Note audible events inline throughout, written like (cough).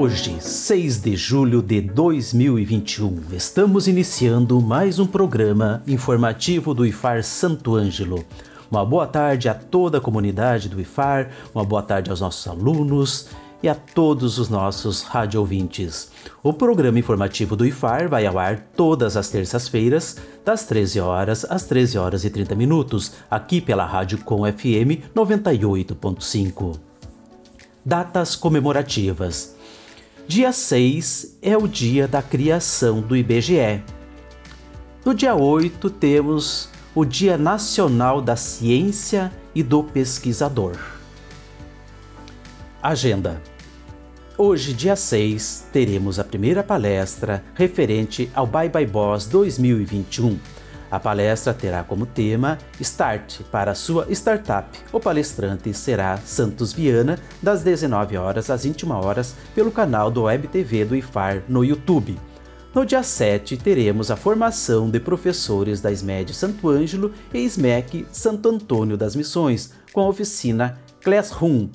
Hoje, 6 de julho de 2021, estamos iniciando mais um programa informativo do IFAR Santo Ângelo. Uma boa tarde a toda a comunidade do IFAR, uma boa tarde aos nossos alunos e a todos os nossos rádio. O programa informativo do IFAR vai ao ar todas as terças-feiras, das 13 horas às 13 horas e 30 minutos, aqui pela Rádio Com FM 98.5. Datas comemorativas. Dia 6 é o dia da criação do IBGE. No dia 8 temos o Dia Nacional da Ciência e do Pesquisador. Agenda. Hoje, dia 6, teremos a primeira palestra referente ao Bye Bye Boss 2021 a palestra terá como tema Start para sua startup. O palestrante será Santos Viana, das 19 horas às 21 horas, pelo canal do Web TV do IFAR no YouTube. No dia 7, teremos a formação de professores da SMED Santo Ângelo e SMEC Santo Antônio das Missões, com a oficina Classroom.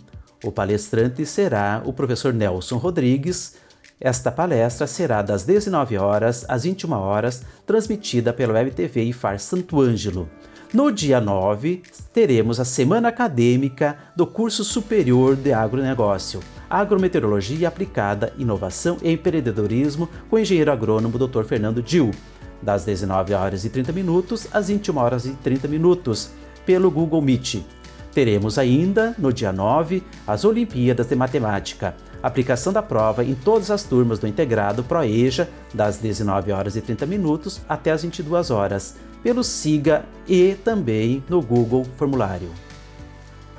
O palestrante será o professor Nelson Rodrigues, esta palestra será das 19 horas às 21 horas, transmitida pela Web TV IFAR Santo Ângelo. No dia 9, teremos a Semana Acadêmica do Curso Superior de Agronegócio, Agrometeorologia Aplicada, Inovação e Empreendedorismo, com o engenheiro agrônomo Dr. Fernando Dil, das 19 horas e 30 minutos às 21 horas e 30 minutos, pelo Google Meet. Teremos ainda, no dia 9, as Olimpíadas de Matemática, aplicação da prova em todas as turmas do integrado ProEja, das 19 horas e 30 minutos até as 22 horas, pelo SIGA e também no Google Formulário.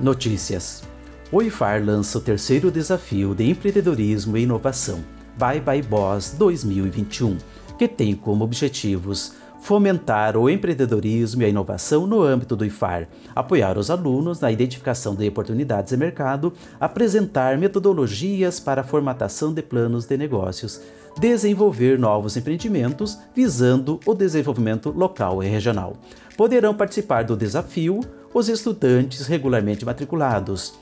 Notícias: O IFAR lança o terceiro desafio de empreendedorismo e inovação, Bye Bye Boss 2021, que tem como objetivos fomentar o empreendedorismo e a inovação no âmbito do IFAR, apoiar os alunos na identificação de oportunidades de mercado, apresentar metodologias para a formatação de planos de negócios, desenvolver novos empreendimentos visando o desenvolvimento local e regional. Poderão participar do desafio os estudantes regularmente matriculados.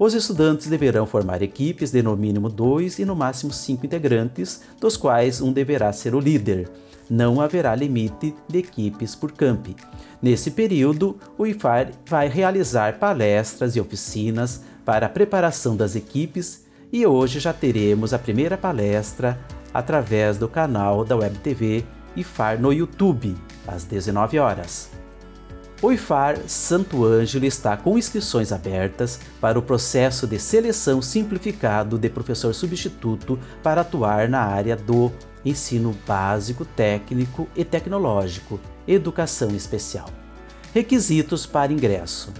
Os estudantes deverão formar equipes de no mínimo dois e no máximo cinco integrantes, dos quais um deverá ser o líder não haverá limite de equipes por camp. Nesse período, o IFAR vai realizar palestras e oficinas para a preparação das equipes e hoje já teremos a primeira palestra através do canal da Web TV IFAR no YouTube, às 19 horas. O IFAR Santo Ângelo está com inscrições abertas para o processo de seleção simplificado de professor substituto para atuar na área do ensino básico, técnico e tecnológico, educação especial. Requisitos para ingresso: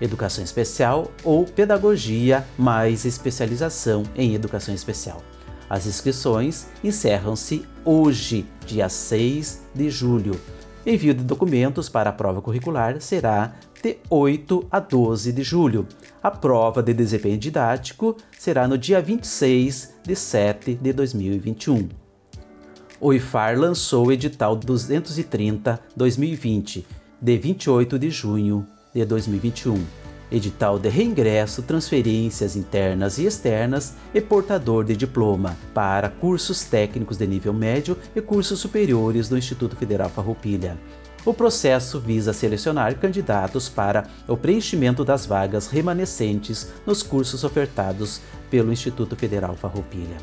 educação especial ou pedagogia mais especialização em educação especial. As inscrições encerram-se hoje, dia 6 de julho. Envio de documentos para a prova curricular será de 8 a 12 de julho. A prova de desempenho didático será no dia 26 de 7 de 2021 o IFAR lançou o edital 230-2020, de 28 de junho de 2021. Edital de reingresso, transferências internas e externas e portador de diploma para cursos técnicos de nível médio e cursos superiores do Instituto Federal Farroupilha. O processo visa selecionar candidatos para o preenchimento das vagas remanescentes nos cursos ofertados pelo Instituto Federal Farroupilha.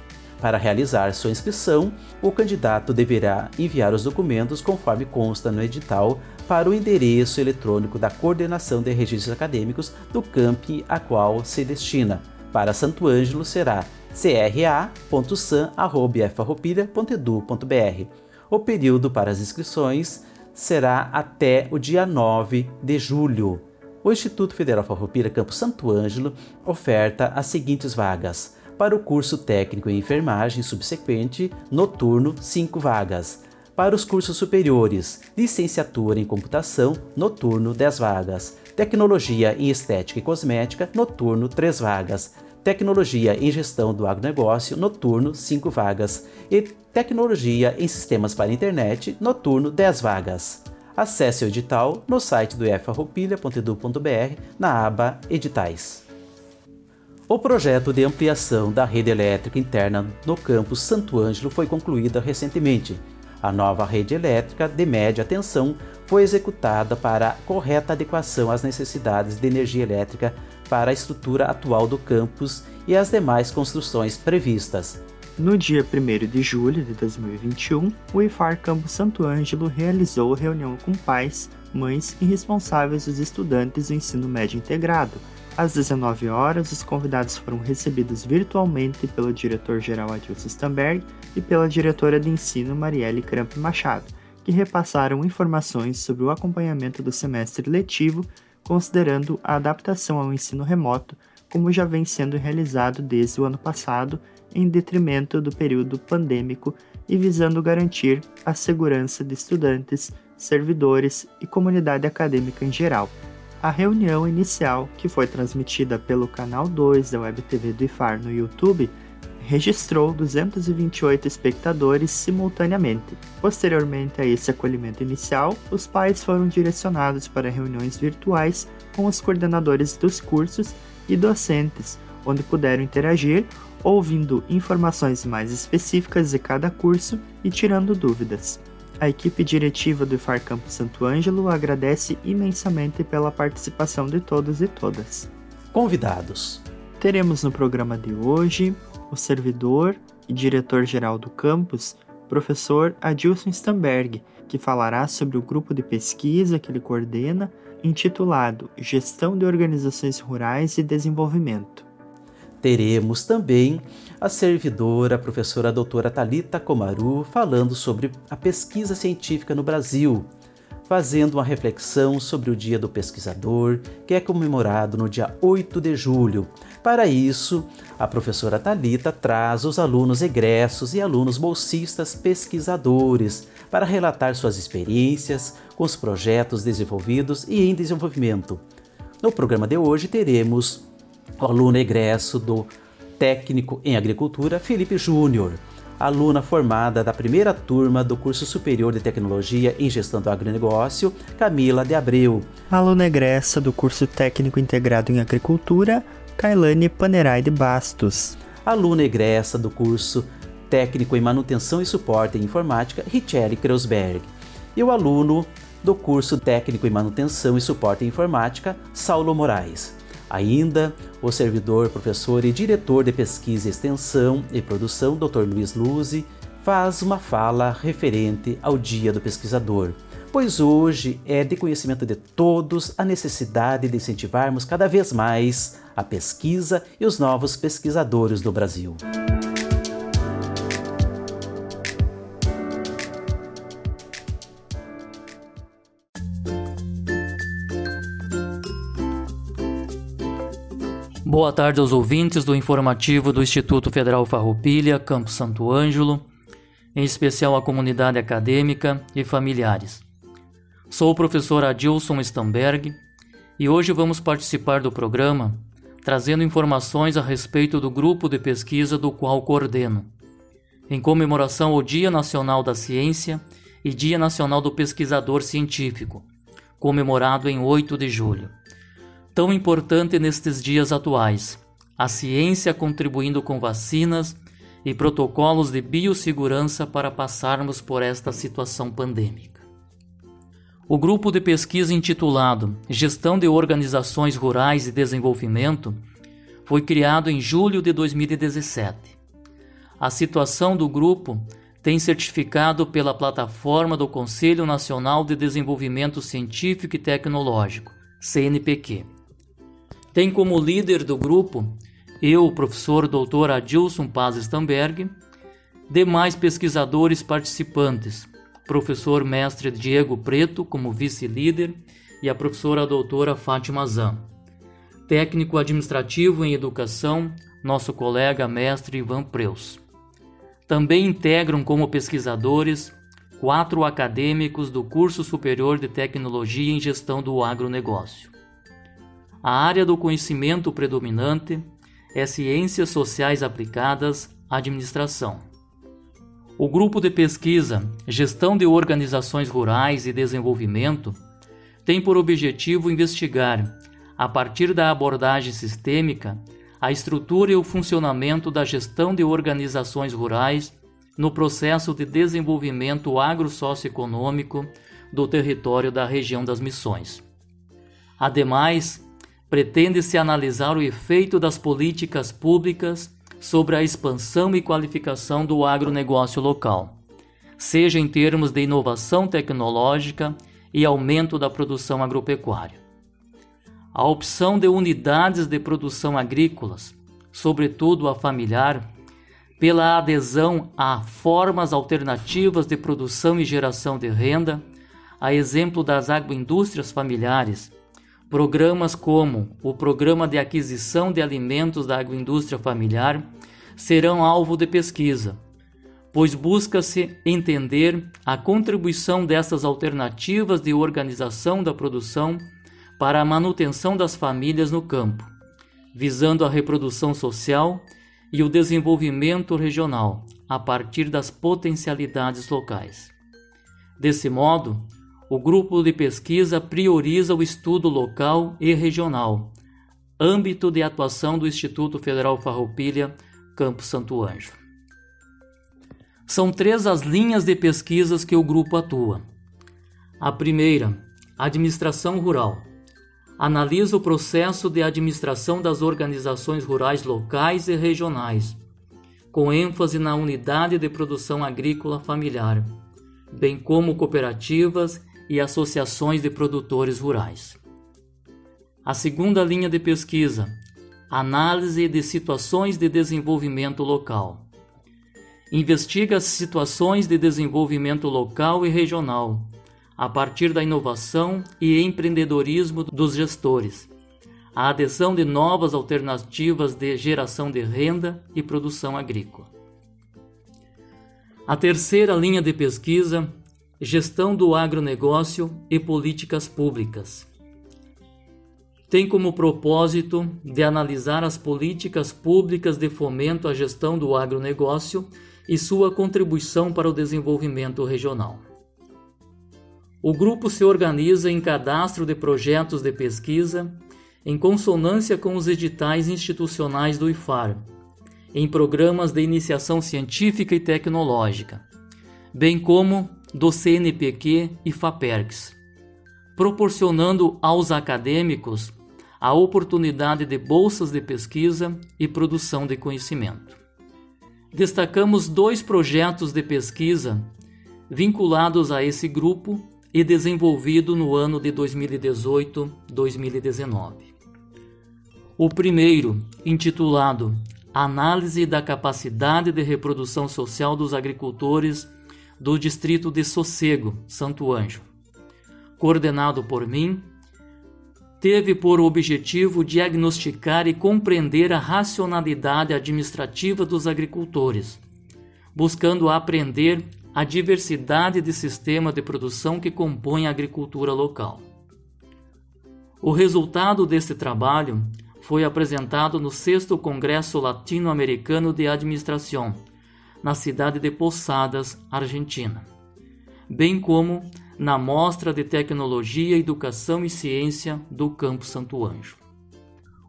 Para realizar sua inscrição, o candidato deverá enviar os documentos conforme consta no edital para o endereço eletrônico da Coordenação de Registros Acadêmicos do campi a qual se destina. Para Santo Ângelo será cra.san.farroupilha.edu.br. O período para as inscrições será até o dia 9 de julho. o Instituto Federal Farroupilha Campo Santo Ângelo oferta as seguintes vagas: para o curso técnico em enfermagem subsequente, noturno, 5 vagas. Para os cursos superiores, licenciatura em computação, noturno, 10 vagas. Tecnologia em estética e cosmética, noturno, 3 vagas. Tecnologia em gestão do agronegócio, noturno, 5 vagas. E tecnologia em sistemas para internet, noturno, 10 vagas. Acesse o edital no site do ifarroupilha.edu.br na aba Editais. O projeto de ampliação da rede elétrica interna no campus Santo Ângelo foi concluída recentemente. A nova rede elétrica de média tensão foi executada para a correta adequação às necessidades de energia elétrica para a estrutura atual do campus e as demais construções previstas. No dia 1 de julho de 2021, o IFAR Campo Santo Ângelo realizou reunião com pais, mães e responsáveis dos estudantes do ensino médio integrado. Às 19 horas, os convidados foram recebidos virtualmente pelo diretor-geral Adilson Stamberg e pela diretora de ensino Marielle Cramp Machado, que repassaram informações sobre o acompanhamento do semestre letivo, considerando a adaptação ao ensino remoto, como já vem sendo realizado desde o ano passado em detrimento do período pandêmico e visando garantir a segurança de estudantes, servidores e comunidade acadêmica em geral. A reunião inicial, que foi transmitida pelo canal 2 da Web TV do IFAR no YouTube, registrou 228 espectadores simultaneamente. Posteriormente a esse acolhimento inicial, os pais foram direcionados para reuniões virtuais com os coordenadores dos cursos e docentes, onde puderam interagir ouvindo informações mais específicas de cada curso e tirando dúvidas. A equipe diretiva do IFAR Campo Santo Ângelo agradece imensamente pela participação de todos e todas. Convidados. Teremos no programa de hoje o servidor e diretor-geral do campus, professor Adilson Stamberg, que falará sobre o grupo de pesquisa que ele coordena, intitulado Gestão de Organizações Rurais e Desenvolvimento teremos também a servidora, a professora doutora Talita Komaru, falando sobre a pesquisa científica no Brasil, fazendo uma reflexão sobre o Dia do Pesquisador, que é comemorado no dia 8 de julho. Para isso, a professora Talita traz os alunos egressos e alunos bolsistas pesquisadores para relatar suas experiências com os projetos desenvolvidos e em desenvolvimento. No programa de hoje teremos o aluno egresso do técnico em agricultura, Felipe Júnior, aluna formada da primeira turma do curso superior de tecnologia em gestão do agronegócio, Camila de Abreu. Aluna egressa do curso técnico integrado em agricultura, Kailane Panerai de Bastos. Aluna egressa do curso técnico em manutenção e suporte em informática, Richelle Kreuzberg. E o aluno do curso técnico em manutenção e suporte em informática, Saulo Moraes. Ainda, o servidor, professor e diretor de pesquisa, extensão e produção, Dr. Luiz Luzi, faz uma fala referente ao Dia do Pesquisador, pois hoje é de conhecimento de todos a necessidade de incentivarmos cada vez mais a pesquisa e os novos pesquisadores do Brasil. Boa tarde aos ouvintes do informativo do Instituto Federal Farroupilha, Campo Santo Ângelo, em especial a comunidade acadêmica e familiares. Sou o professor Adilson Stamberg e hoje vamos participar do programa trazendo informações a respeito do grupo de pesquisa do qual coordeno, em comemoração ao Dia Nacional da Ciência e Dia Nacional do Pesquisador Científico, comemorado em 8 de julho tão importante nestes dias atuais. A ciência contribuindo com vacinas e protocolos de biossegurança para passarmos por esta situação pandêmica. O grupo de pesquisa intitulado Gestão de Organizações Rurais e Desenvolvimento foi criado em julho de 2017. A situação do grupo tem certificado pela plataforma do Conselho Nacional de Desenvolvimento Científico e Tecnológico, CNPq. Tem como líder do grupo eu, o professor Dr. Adilson Paz Stamberg, demais pesquisadores participantes, professor mestre Diego Preto como vice-líder e a professora doutora Fátima Zan. Técnico administrativo em educação, nosso colega mestre Ivan Preus. Também integram como pesquisadores quatro acadêmicos do curso superior de tecnologia em gestão do agronegócio. A área do conhecimento predominante é Ciências Sociais Aplicadas, Administração. O grupo de pesquisa Gestão de Organizações Rurais e Desenvolvimento tem por objetivo investigar, a partir da abordagem sistêmica, a estrutura e o funcionamento da gestão de organizações rurais no processo de desenvolvimento agro-socioeconômico do território da região das Missões. Ademais, pretende-se analisar o efeito das políticas públicas sobre a expansão e qualificação do agronegócio local, seja em termos de inovação tecnológica e aumento da produção agropecuária. A opção de unidades de produção agrícolas, sobretudo a familiar, pela adesão a formas alternativas de produção e geração de renda, a exemplo das agroindústrias familiares, Programas como o Programa de Aquisição de Alimentos da Agroindústria Familiar serão alvo de pesquisa, pois busca-se entender a contribuição dessas alternativas de organização da produção para a manutenção das famílias no campo, visando a reprodução social e o desenvolvimento regional a partir das potencialidades locais. Desse modo, o grupo de pesquisa prioriza o estudo local e regional, âmbito de atuação do Instituto Federal Farroupilha, Campo Santo Anjo. São três as linhas de pesquisas que o grupo atua. A primeira, administração rural. Analisa o processo de administração das organizações rurais locais e regionais, com ênfase na unidade de produção agrícola familiar, bem como cooperativas e associações de produtores rurais. A segunda linha de pesquisa, análise de situações de desenvolvimento local. Investiga situações de desenvolvimento local e regional, a partir da inovação e empreendedorismo dos gestores, a adesão de novas alternativas de geração de renda e produção agrícola. A terceira linha de pesquisa Gestão do agronegócio e políticas públicas. Tem como propósito de analisar as políticas públicas de fomento à gestão do agronegócio e sua contribuição para o desenvolvimento regional. O grupo se organiza em cadastro de projetos de pesquisa em consonância com os editais institucionais do IFAR, em programas de iniciação científica e tecnológica, bem como do CNPq e FAPERGS, proporcionando aos acadêmicos a oportunidade de bolsas de pesquisa e produção de conhecimento. Destacamos dois projetos de pesquisa vinculados a esse grupo e desenvolvido no ano de 2018-2019. O primeiro, intitulado Análise da capacidade de reprodução social dos agricultores do distrito de Sossego, Santo Anjo. Coordenado por mim, teve por objetivo diagnosticar e compreender a racionalidade administrativa dos agricultores, buscando aprender a diversidade de sistema de produção que compõe a agricultura local. O resultado deste trabalho foi apresentado no 6 Congresso Latino-Americano de Administração, na cidade de Posadas, Argentina, bem como na Mostra de Tecnologia, Educação e Ciência do Campo Santo Anjo.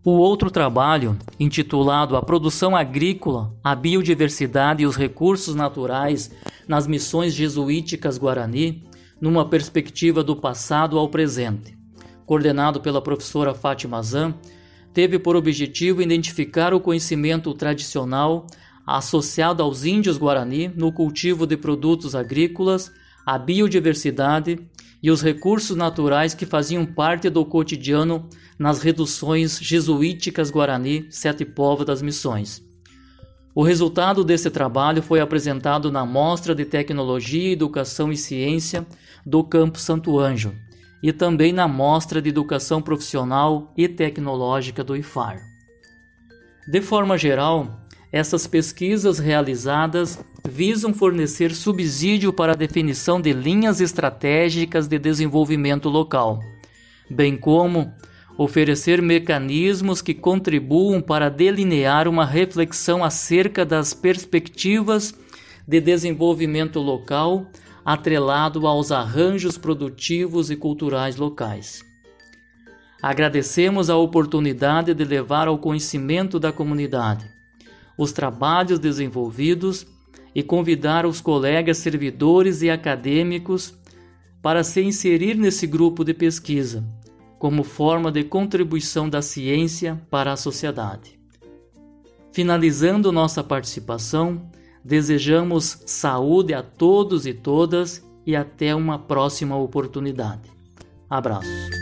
O outro trabalho, intitulado A Produção Agrícola, a Biodiversidade e os Recursos Naturais nas Missões Jesuíticas Guarani, numa perspectiva do passado ao presente, coordenado pela professora Fátima Zan, teve por objetivo identificar o conhecimento tradicional associado aos índios guarani no cultivo de produtos agrícolas, a biodiversidade e os recursos naturais que faziam parte do cotidiano nas reduções jesuíticas Guarani Sete Povos das Missões. O resultado desse trabalho foi apresentado na Mostra de Tecnologia, Educação e Ciência do Campo Santo Anjo, e também na Mostra de Educação Profissional e Tecnológica do IFAR. De forma geral, essas pesquisas realizadas visam fornecer subsídio para a definição de linhas estratégicas de desenvolvimento local, bem como oferecer mecanismos que contribuam para delinear uma reflexão acerca das perspectivas de desenvolvimento local atrelado aos arranjos produtivos e culturais locais. Agradecemos a oportunidade de levar ao conhecimento da comunidade os trabalhos desenvolvidos e convidar os colegas servidores e acadêmicos para se inserir nesse grupo de pesquisa, como forma de contribuição da ciência para a sociedade. Finalizando nossa participação, desejamos saúde a todos e todas e até uma próxima oportunidade. Abraços.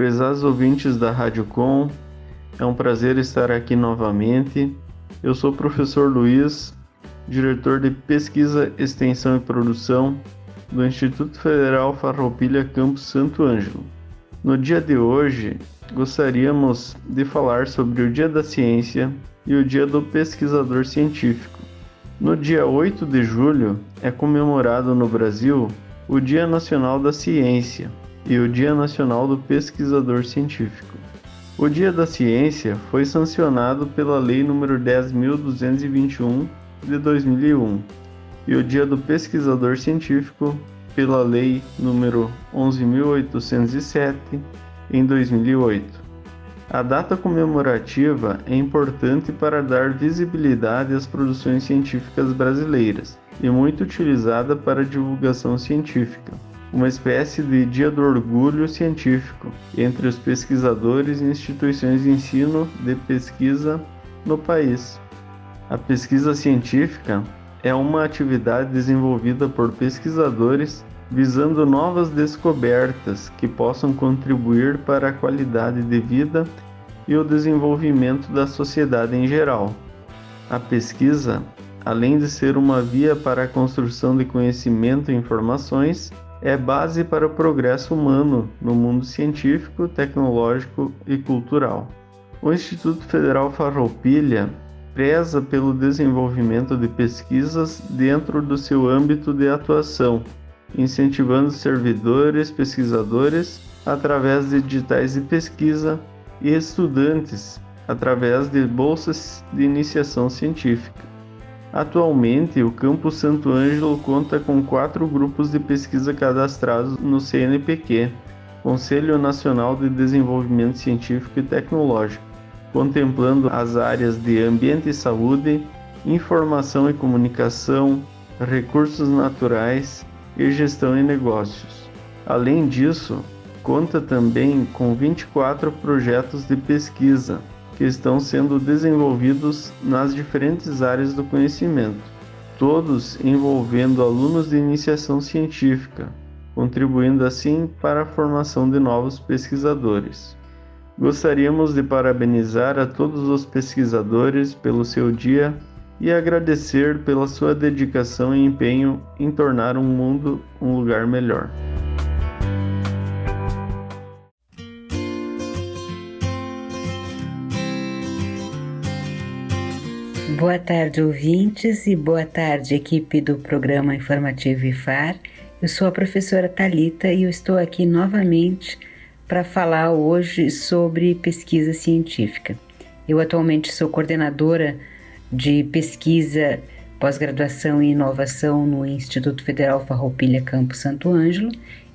Prezados ouvintes da Rádio Com, é um prazer estar aqui novamente. Eu sou o professor Luiz, diretor de Pesquisa, Extensão e Produção do Instituto Federal Farroupilha Campus Santo Ângelo. No dia de hoje, gostaríamos de falar sobre o Dia da Ciência e o Dia do Pesquisador Científico. No dia 8 de julho é comemorado no Brasil o Dia Nacional da Ciência e o Dia Nacional do Pesquisador Científico. O Dia da Ciência foi sancionado pela Lei nº 10.221 de 2001 e o Dia do Pesquisador Científico pela Lei nº 11.807 em 2008. A data comemorativa é importante para dar visibilidade às produções científicas brasileiras e muito utilizada para divulgação científica, uma espécie de dia do orgulho científico entre os pesquisadores e instituições de ensino de pesquisa no país. A pesquisa científica é uma atividade desenvolvida por pesquisadores visando novas descobertas que possam contribuir para a qualidade de vida e o desenvolvimento da sociedade em geral. A pesquisa, além de ser uma via para a construção de conhecimento e informações, é base para o progresso humano no mundo científico, tecnológico e cultural. O Instituto Federal Farroupilha preza pelo desenvolvimento de pesquisas dentro do seu âmbito de atuação, incentivando servidores, pesquisadores através de editais de pesquisa e estudantes através de bolsas de iniciação científica. Atualmente, o Campus Santo Ângelo conta com quatro grupos de pesquisa cadastrados no CNPq, Conselho Nacional de Desenvolvimento Científico e Tecnológico, contemplando as áreas de ambiente e saúde, informação e comunicação, recursos naturais e gestão e negócios. Além disso, conta também com 24 projetos de pesquisa que estão sendo desenvolvidos nas diferentes áreas do conhecimento, todos envolvendo alunos de iniciação científica, contribuindo assim para a formação de novos pesquisadores. Gostaríamos de parabenizar a todos os pesquisadores pelo seu dia e agradecer pela sua dedicação e empenho em tornar o um mundo um lugar melhor. Boa tarde, ouvintes, e boa tarde, equipe do programa informativo IFAR. Eu sou a professora Talita e eu estou aqui novamente para falar hoje sobre pesquisa científica. Eu atualmente sou coordenadora de pesquisa, pós-graduação e inovação no Instituto Federal Farroupilha Campo Santo Ângelo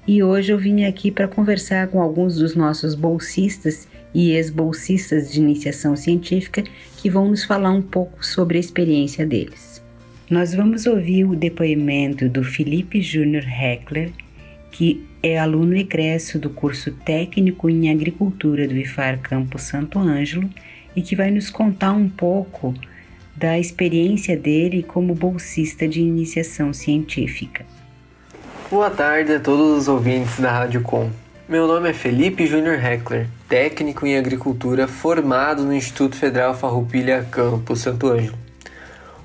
e hoje eu vim aqui para conversar com alguns dos nossos bolsistas e ex-bolsistas de iniciação científica que vão nos falar um pouco sobre a experiência deles. Nós vamos ouvir o depoimento do Felipe Júnior Heckler, que é aluno egresso do curso técnico em agricultura do IFAR Campo Santo Ângelo e que vai nos contar um pouco da experiência dele como bolsista de iniciação científica. Boa tarde a todos os ouvintes da Rádio Com. Meu nome é Felipe Júnior Heckler, técnico em agricultura formado no Instituto Federal Farroupilha Campo Santo Ângelo.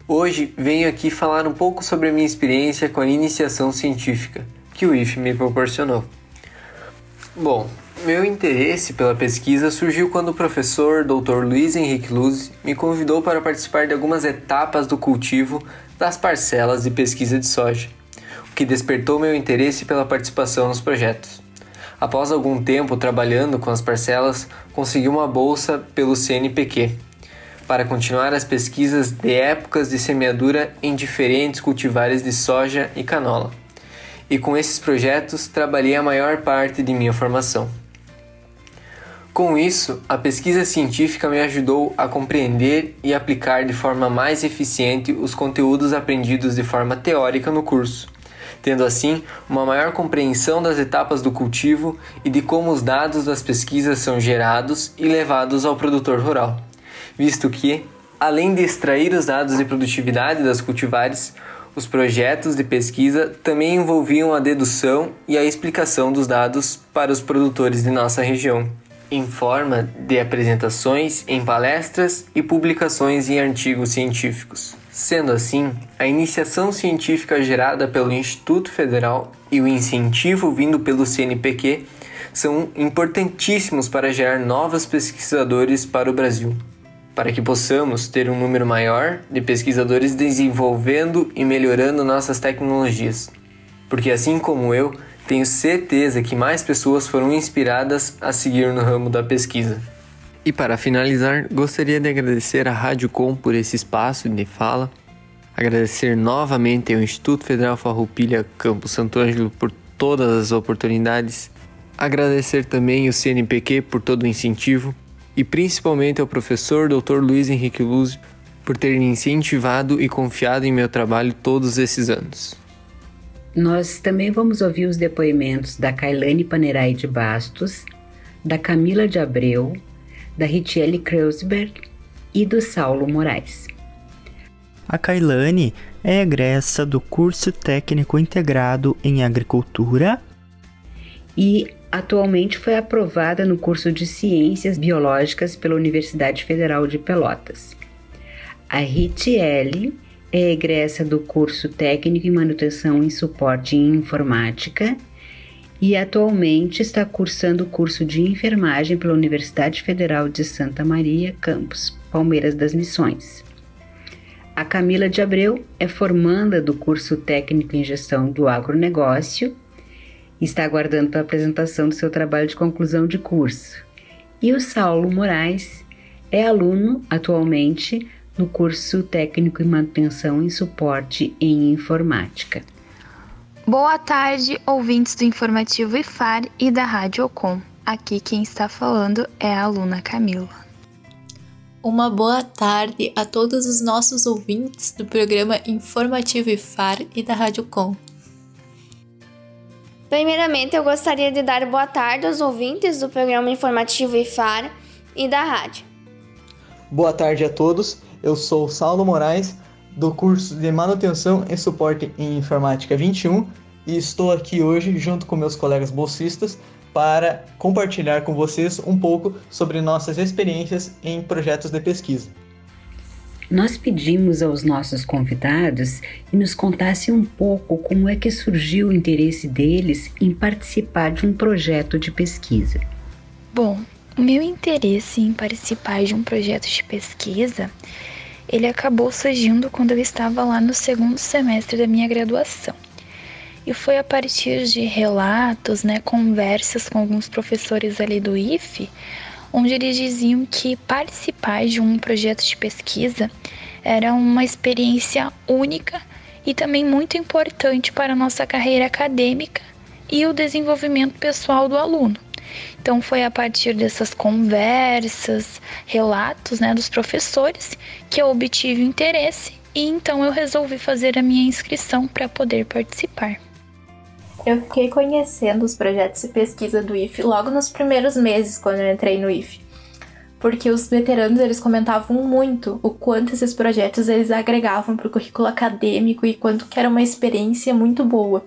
Hoje venho aqui falar um pouco sobre a minha experiência com a iniciação científica que o IF me proporcionou. Bom, meu interesse pela pesquisa surgiu quando o professor Dr. Luiz Henrique Luz me convidou para participar de algumas etapas do cultivo das parcelas de pesquisa de soja, o que despertou meu interesse pela participação nos projetos. Após algum tempo trabalhando com as parcelas, consegui uma bolsa pelo CNPq para continuar as pesquisas de épocas de semeadura em diferentes cultivares de soja e canola. E com esses projetos trabalhei a maior parte de minha formação. Com isso, a pesquisa científica me ajudou a compreender e aplicar de forma mais eficiente os conteúdos aprendidos de forma teórica no curso, tendo assim uma maior compreensão das etapas do cultivo e de como os dados das pesquisas são gerados e levados ao produtor rural visto que, além de extrair os dados de produtividade das cultivares, os projetos de pesquisa também envolviam a dedução e a explicação dos dados para os produtores de nossa região, em forma de apresentações em palestras e publicações em artigos científicos. Sendo assim, a iniciação científica gerada pelo Instituto Federal e o incentivo vindo pelo CNPq são importantíssimos para gerar novos pesquisadores para o Brasil para que possamos ter um número maior de pesquisadores desenvolvendo e melhorando nossas tecnologias. Porque assim como eu, tenho certeza que mais pessoas foram inspiradas a seguir no ramo da pesquisa. E para finalizar, gostaria de agradecer à Rádio Com por esse espaço de fala, agradecer novamente ao Instituto Federal Farroupilha Campo Santo Ângelo por todas as oportunidades, agradecer também o CNPq por todo o incentivo e principalmente ao professor Dr. Luiz Henrique Luz por ter me incentivado e confiado em meu trabalho todos esses anos. Nós também vamos ouvir os depoimentos da Kailane Panerai de Bastos, da Camila de Abreu, da Ritiele Kreuzberg e do Saulo Moraes. A Kailane é egressa do curso técnico integrado em agricultura e atualmente foi aprovada no curso de Ciências Biológicas pela Universidade Federal de Pelotas. A Ritiele é egressa do curso Técnico em Manutenção e Suporte em Informática e atualmente está cursando o curso de Enfermagem pela Universidade Federal de Santa Maria, campus Palmeiras das Missões. A Camila de Abreu é formanda do curso Técnico em Gestão do Agronegócio está aguardando a apresentação do seu trabalho de conclusão de curso. E o Saulo Moraes é aluno atualmente no curso técnico em manutenção e suporte em informática. Boa tarde, ouvintes do informativo IFAR e da Rádio Ocom. Aqui quem está falando é a aluna Camila. Uma boa tarde a todos os nossos ouvintes do programa Informativo IFAR e da Rádio Com. Primeiramente, eu gostaria de dar boa tarde aos ouvintes do programa informativo IFAR e da rádio. Boa tarde a todos. Eu sou Saulo Moraes, do curso de Manutenção e Suporte em Informática 21, e estou aqui hoje junto com meus colegas bolsistas para compartilhar com vocês um pouco sobre nossas experiências em projetos de pesquisa. Nós pedimos aos nossos convidados que nos contassem um pouco como é que surgiu o interesse deles em participar de um projeto de pesquisa. Bom, o meu interesse em participar de um projeto de pesquisa, ele acabou surgindo quando eu estava lá no segundo semestre da minha graduação. E foi a partir de relatos, né, conversas com alguns professores ali do IFE, onde eles diziam que participar de um projeto de pesquisa era uma experiência única e também muito importante para a nossa carreira acadêmica e o desenvolvimento pessoal do aluno. Então foi a partir dessas conversas, relatos, né, dos professores que eu obtive interesse e então eu resolvi fazer a minha inscrição para poder participar. Eu fiquei conhecendo os projetos de pesquisa do IF logo nos primeiros meses quando eu entrei no IF. Porque os veteranos eles comentavam muito o quanto esses projetos eles agregavam para o currículo acadêmico e quanto que era uma experiência muito boa.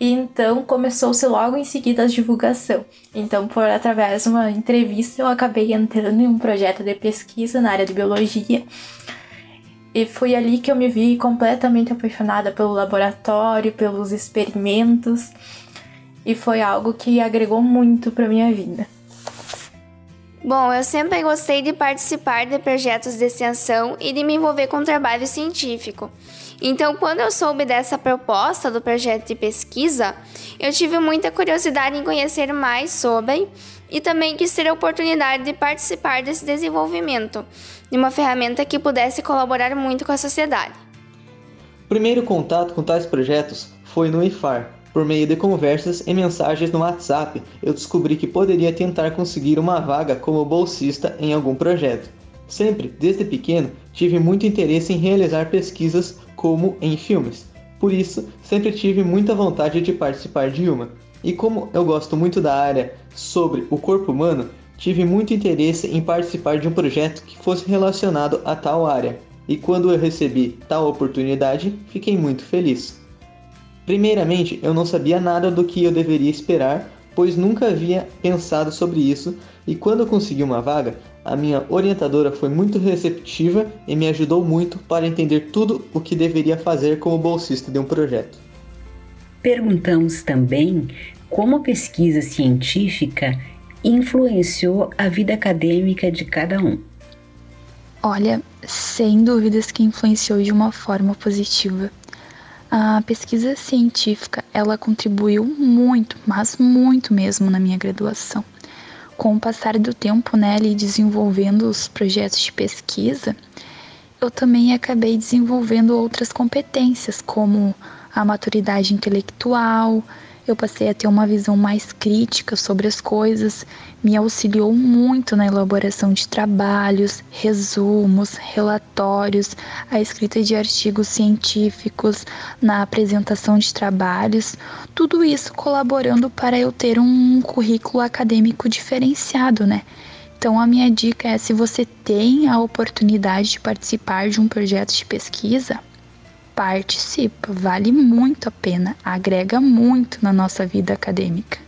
E então começou-se logo em seguida a divulgação. Então, por através de uma entrevista, eu acabei entrando em um projeto de pesquisa na área de biologia E foi ali que eu me vi completamente apaixonada pelo laboratório, pelos experimentos, e foi algo que agregou muito para minha vida. Bom, eu sempre gostei de participar de projetos de extensão e de me envolver com trabalho científico. Então, quando eu soube dessa proposta do projeto de pesquisa, eu tive muita curiosidade em conhecer mais sobre e também quis ter a oportunidade de participar desse desenvolvimento de uma ferramenta que pudesse colaborar muito com a sociedade. O primeiro contato com tais projetos foi no IFAR, por meio de conversas e mensagens no WhatsApp, eu descobri que poderia tentar conseguir uma vaga como bolsista em algum projeto. Sempre, desde pequeno, tive muito interesse em realizar pesquisas como em filmes. Por isso, sempre tive muita vontade de participar de uma. E como eu gosto muito da área sobre o corpo humano, tive muito interesse em participar de um projeto que fosse relacionado a tal área. E quando eu recebi tal oportunidade, fiquei muito feliz. Primeiramente, eu não sabia nada do que eu deveria esperar, pois nunca havia pensado sobre isso, e quando eu consegui uma vaga, a minha orientadora foi muito receptiva e me ajudou muito para entender tudo o que deveria fazer como bolsista de um projeto. Perguntamos também como a pesquisa científica influenciou a vida acadêmica de cada um. Olha, sem dúvidas que influenciou de uma forma positiva. A pesquisa científica, ela contribuiu muito, mas muito mesmo na minha graduação. Com o passar do tempo, né, ali desenvolvendo os projetos de pesquisa, eu também acabei desenvolvendo outras competências, como a maturidade intelectual, eu passei a ter uma visão mais crítica sobre as coisas, me auxiliou muito na elaboração de trabalhos, resumos, relatórios, a escrita de artigos científicos, na apresentação de trabalhos, tudo isso colaborando para eu ter um currículo acadêmico diferenciado, né? Então a minha dica é se você tem a oportunidade de participar de um projeto de pesquisa, participa, vale muito a pena, agrega muito na nossa vida acadêmica.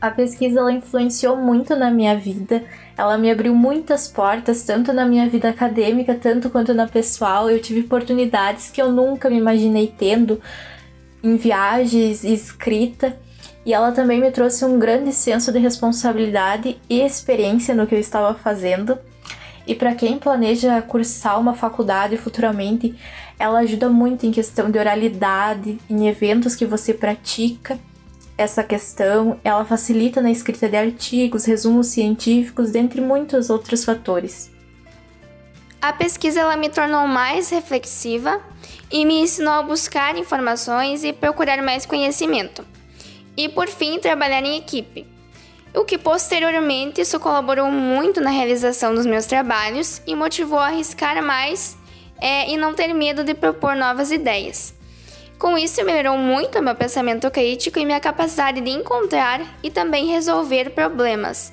A pesquisa ela influenciou muito na minha vida, ela me abriu muitas portas, tanto na minha vida acadêmica, tanto quanto na pessoal. Eu tive oportunidades que eu nunca me imaginei tendo em viagens escrita. E ela também me trouxe um grande senso de responsabilidade e experiência no que eu estava fazendo. E para quem planeja cursar uma faculdade futuramente, ela ajuda muito em questão de oralidade, em eventos que você pratica essa questão, ela facilita na escrita de artigos, resumos científicos, dentre muitos outros fatores. A pesquisa ela me tornou mais reflexiva e me ensinou a buscar informações e procurar mais conhecimento. E por fim, trabalhar em equipe. O que posteriormente isso colaborou muito na realização dos meus trabalhos e motivou a arriscar mais é, e não ter medo de propor novas ideias. Com isso, melhorou muito meu pensamento crítico e minha capacidade de encontrar e também resolver problemas.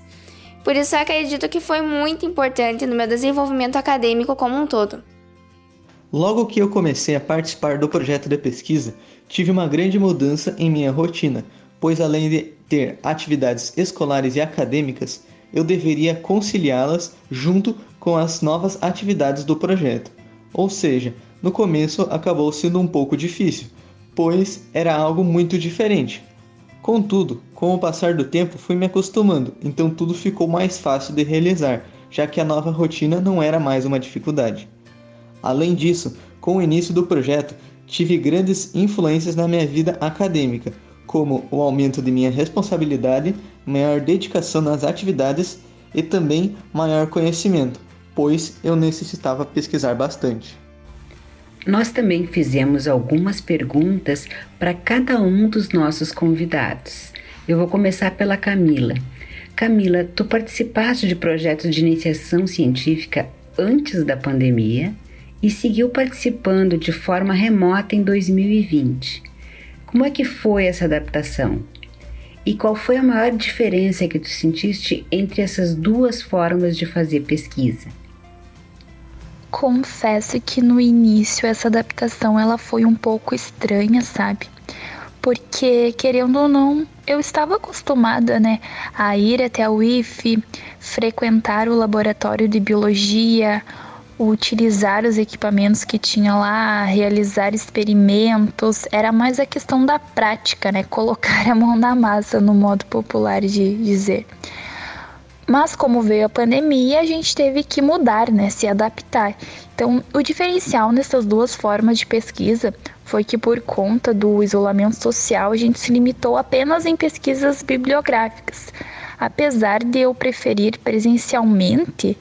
Por isso, acredito que foi muito importante no meu desenvolvimento acadêmico como um todo. Logo que eu comecei a participar do projeto de pesquisa, tive uma grande mudança em minha rotina, pois além de ter atividades escolares e acadêmicas, eu deveria conciliá-las junto com as novas atividades do projeto. Ou seja, no começo acabou sendo um pouco difícil, pois era algo muito diferente. Contudo, com o passar do tempo fui me acostumando, então tudo ficou mais fácil de realizar, já que a nova rotina não era mais uma dificuldade. Além disso, com o início do projeto, tive grandes influências na minha vida acadêmica, como o aumento de minha responsabilidade, maior dedicação nas atividades e também maior conhecimento, pois eu necessitava pesquisar bastante. Nós também fizemos algumas perguntas para cada um dos nossos convidados. Eu vou começar pela Camila. Camila, tu participaste de projetos de iniciação científica antes da pandemia e seguiu participando de forma remota em 2020. Como é que foi essa adaptação? E qual foi a maior diferença que tu sentiste entre essas duas formas de fazer pesquisa? Confesso que no início essa adaptação ela foi um pouco estranha, sabe? Porque querendo ou não, eu estava acostumada, né, a ir até o IF, frequentar o laboratório de biologia, utilizar os equipamentos que tinha lá, realizar experimentos, era mais a questão da prática, né? (laughs) Colocar a mão na massa, no modo popular de dizer. Mas como veio a pandemia, a gente teve que mudar, né, se adaptar. Então, o diferencial nessas duas formas de pesquisa foi que por conta do isolamento social, a gente se limitou apenas em pesquisas bibliográficas. Apesar de eu preferir presencialmente,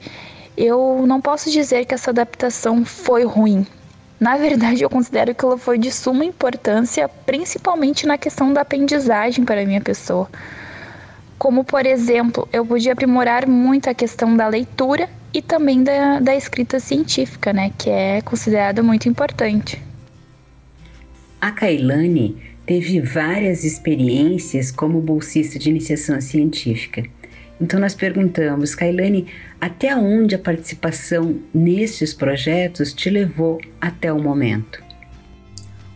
eu não posso dizer que essa adaptação foi ruim. Na verdade, eu considero que ela foi de suma importância, principalmente na questão da aprendizagem para a minha pessoa. Como, por exemplo, eu pude aprimorar muito a questão da leitura e também da, da escrita científica, né, que é considerada muito importante. A Kailane teve várias experiências como bolsista de iniciação científica. Então nós perguntamos, Kailane, até onde a participação nestes projetos te levou até o momento?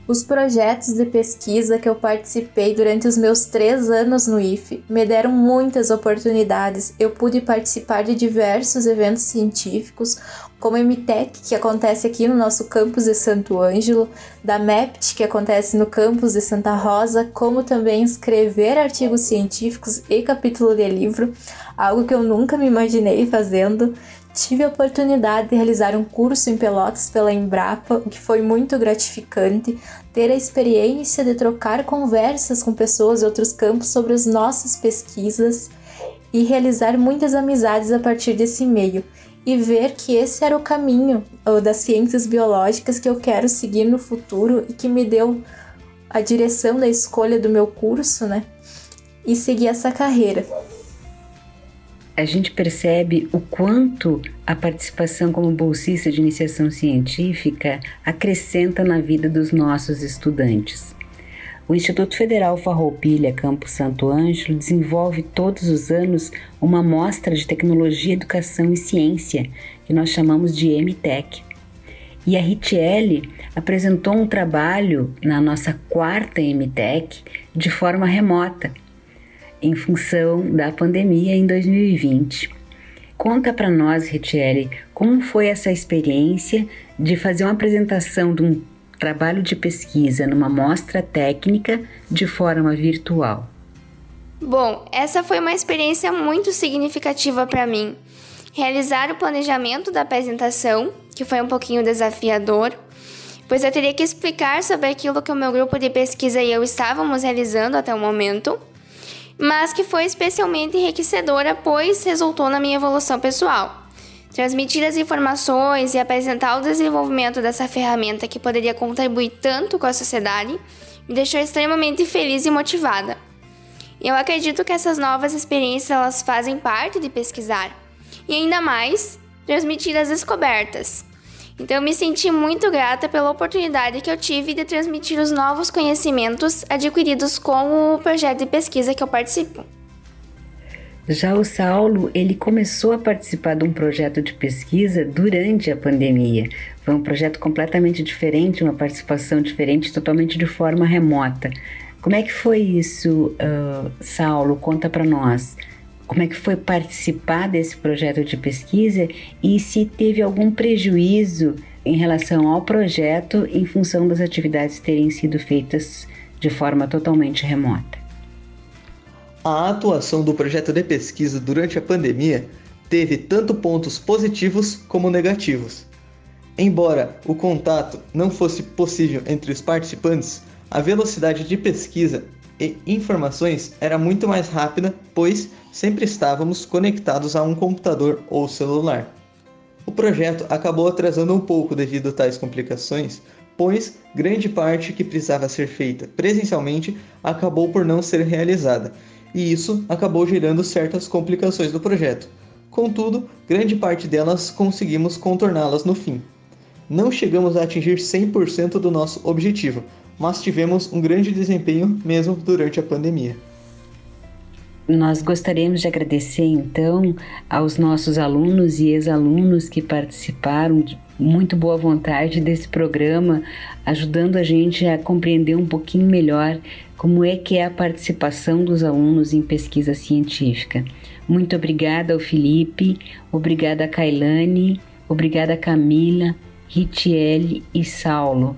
Os projetos de pesquisa que eu participei durante os meus três anos no IFE me deram muitas oportunidades. Eu pude participar de diversos eventos científicos, como a MTEC, que acontece aqui no nosso campus de Santo Ângelo, da MEPT, que acontece no campus de Santa Rosa, como também escrever artigos científicos e capítulo de livro, algo que eu nunca me imaginei fazendo. Tive a oportunidade de realizar um curso em Pelotas pela Embrapa, o que foi muito gratificante. Ter a experiência de trocar conversas com pessoas de outros campos sobre as nossas pesquisas e realizar muitas amizades a partir desse meio. E ver que esse era o caminho das ciências biológicas que eu quero seguir no futuro e que me deu a direção da escolha do meu curso, né? E seguir essa carreira a gente percebe o quanto a participação como bolsista de iniciação científica acrescenta na vida dos nossos estudantes. O Instituto Federal Farroupilha Campo Santo Ângelo desenvolve todos os anos uma mostra de tecnologia, educação e ciência, que nós chamamos de MTech. E a Ritiele apresentou um trabalho na nossa quarta MTech de forma remota em função da pandemia em 2020. Conta para nós, Ritiele, como foi essa experiência de fazer uma apresentação de um trabalho de pesquisa numa mostra técnica de forma virtual. Bom, essa foi uma experiência muito significativa para mim. Realizar o planejamento da apresentação, que foi um pouquinho desafiador, pois eu teria que explicar sobre aquilo que o meu grupo de pesquisa e eu estávamos realizando até o momento mas que foi especialmente enriquecedora, pois resultou na minha evolução pessoal. Transmitir as informações e apresentar o desenvolvimento dessa ferramenta que poderia contribuir tanto com a sociedade me deixou extremamente feliz e motivada. Eu acredito que essas novas experiências elas fazem parte de pesquisar e ainda mais transmitir as descobertas. Então eu me senti muito grata pela oportunidade que eu tive de transmitir os novos conhecimentos adquiridos com o projeto de pesquisa que eu participo. Já o Saulo, ele começou a participar de um projeto de pesquisa durante a pandemia. Foi um projeto completamente diferente, uma participação diferente, totalmente de forma remota. Como é que foi isso, uh, Saulo? Conta para nós como é que foi participar desse projeto de pesquisa e se teve algum prejuízo em relação ao projeto em função das atividades terem sido feitas de forma totalmente remota. A atuação do projeto de pesquisa durante a pandemia teve tanto pontos positivos como negativos. Embora o contato não fosse possível entre os participantes, a velocidade de pesquisa e informações era muito mais rápida, pois sempre estávamos conectados a um computador ou celular. O projeto acabou atrasando um pouco devido a tais complicações, pois grande parte que precisava ser feita presencialmente acabou por não ser realizada, e isso acabou gerando certas complicações do projeto. Contudo, grande parte delas conseguimos contorná-las no fim. Não chegamos a atingir 100% do nosso objetivo, mas tivemos um grande desempenho mesmo durante a pandemia. Nós gostaríamos de agradecer então aos nossos alunos e ex-alunos que participaram de muito boa vontade desse programa, ajudando a gente a compreender um pouquinho melhor como é que é a participação dos alunos em pesquisa científica. Muito obrigada ao Felipe, obrigada a Kailane, Obrigada, Camila, Ritiele e Saulo.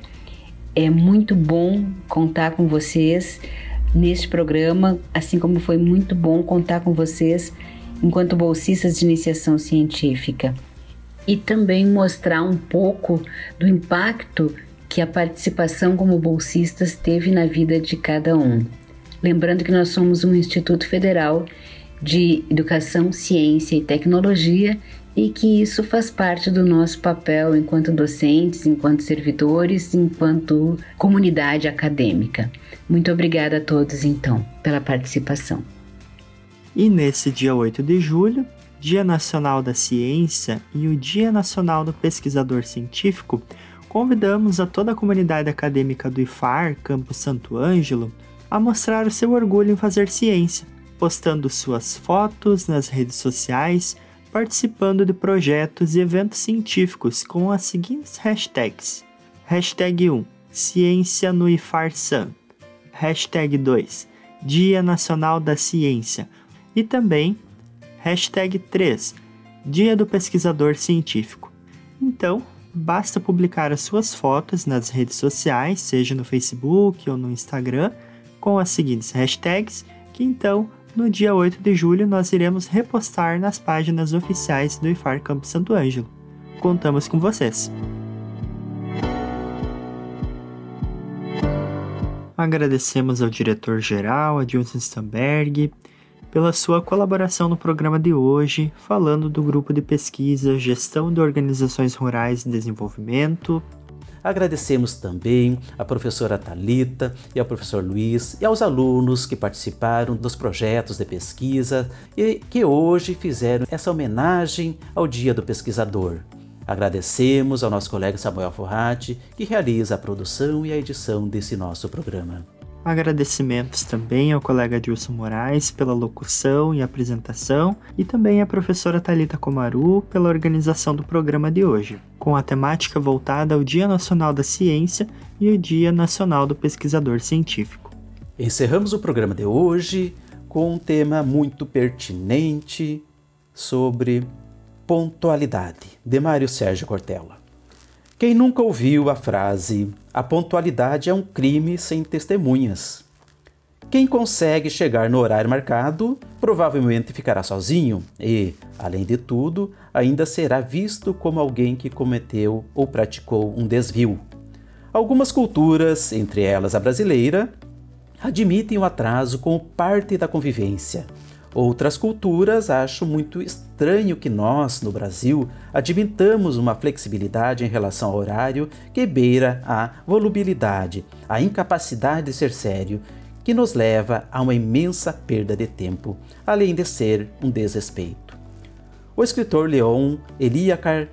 É muito bom contar com vocês neste programa, assim como foi muito bom contar com vocês enquanto bolsistas de iniciação científica. E também mostrar um pouco do impacto que a participação como bolsistas teve na vida de cada um. Lembrando que nós somos um Instituto Federal de Educação, Ciência e Tecnologia e que isso faz parte do nosso papel enquanto docentes, enquanto servidores, enquanto comunidade acadêmica. Muito obrigada a todos, então, pela participação. E nesse dia 8 de julho, Dia Nacional da Ciência e o Dia Nacional do Pesquisador Científico, convidamos a toda a comunidade acadêmica do IFAR, Campus Santo Ângelo, a mostrar o seu orgulho em fazer ciência, postando suas fotos nas redes sociais participando de projetos e eventos científicos com as seguintes hashtags. Hashtag 1. Ciência no IFARSAN. Hashtag 2. Dia Nacional da Ciência. E também hashtag 3. Dia do Pesquisador Científico. Então, basta publicar as suas fotos nas redes sociais, seja no Facebook ou no Instagram, com as seguintes hashtags, que então no dia 8 de julho nós iremos repostar nas páginas oficiais do IFAR Campo Santo Ângelo. Contamos com vocês! Agradecemos ao diretor-geral, Adilson Stamberg, pela sua colaboração no programa de hoje, falando do grupo de pesquisa Gestão de Organizações Rurais e Desenvolvimento, Agradecemos também à professora Talita e ao professor Luiz e aos alunos que participaram dos projetos de pesquisa e que hoje fizeram essa homenagem ao Dia do Pesquisador. Agradecemos ao nosso colega Samuel Forrati, que realiza a produção e a edição desse nosso programa. Agradecimentos também ao colega Dilson Moraes pela locução e apresentação e também à professora Talita Comaru pela organização do programa de hoje, com a temática voltada ao Dia Nacional da Ciência e o Dia Nacional do Pesquisador Científico. Encerramos o programa de hoje com um tema muito pertinente sobre pontualidade, de Mário Sérgio Cortella. Quem nunca ouviu a frase: a pontualidade é um crime sem testemunhas? Quem consegue chegar no horário marcado provavelmente ficará sozinho e, além de tudo, ainda será visto como alguém que cometeu ou praticou um desvio. Algumas culturas, entre elas a brasileira, admitem o atraso como parte da convivência Outras culturas acham muito estranho que nós, no Brasil, admitamos uma flexibilidade em relação ao horário que beira a volubilidade, a incapacidade de ser sério, que nos leva a uma imensa perda de tempo, além de ser um desrespeito. O escritor Leon Eliacar,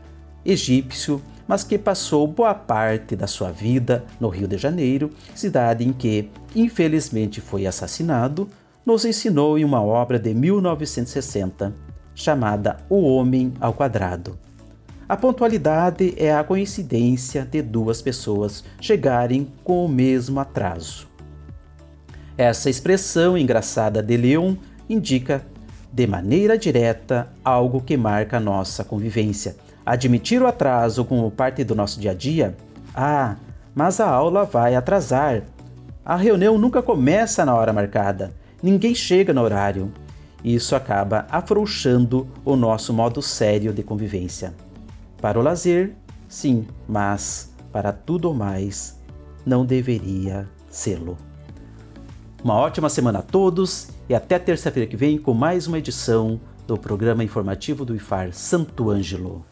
egípcio, mas que passou boa parte da sua vida no Rio de Janeiro, cidade em que, infelizmente, foi assassinado, nos ensinou em uma obra de 1960 chamada O Homem ao Quadrado. A pontualidade é a coincidência de duas pessoas chegarem com o mesmo atraso. Essa expressão engraçada de Leon indica de maneira direta algo que marca a nossa convivência. Admitir o atraso como parte do nosso dia a dia? Ah, mas a aula vai atrasar. A reunião nunca começa na hora marcada ninguém chega no horário. Isso acaba afrouxando o nosso modo sério de convivência. Para o lazer, sim, mas para tudo mais, não deveria sê-lo. Uma ótima semana a todos e até terça-feira que vem com mais uma edição do programa informativo do IFAR Santo Ângelo.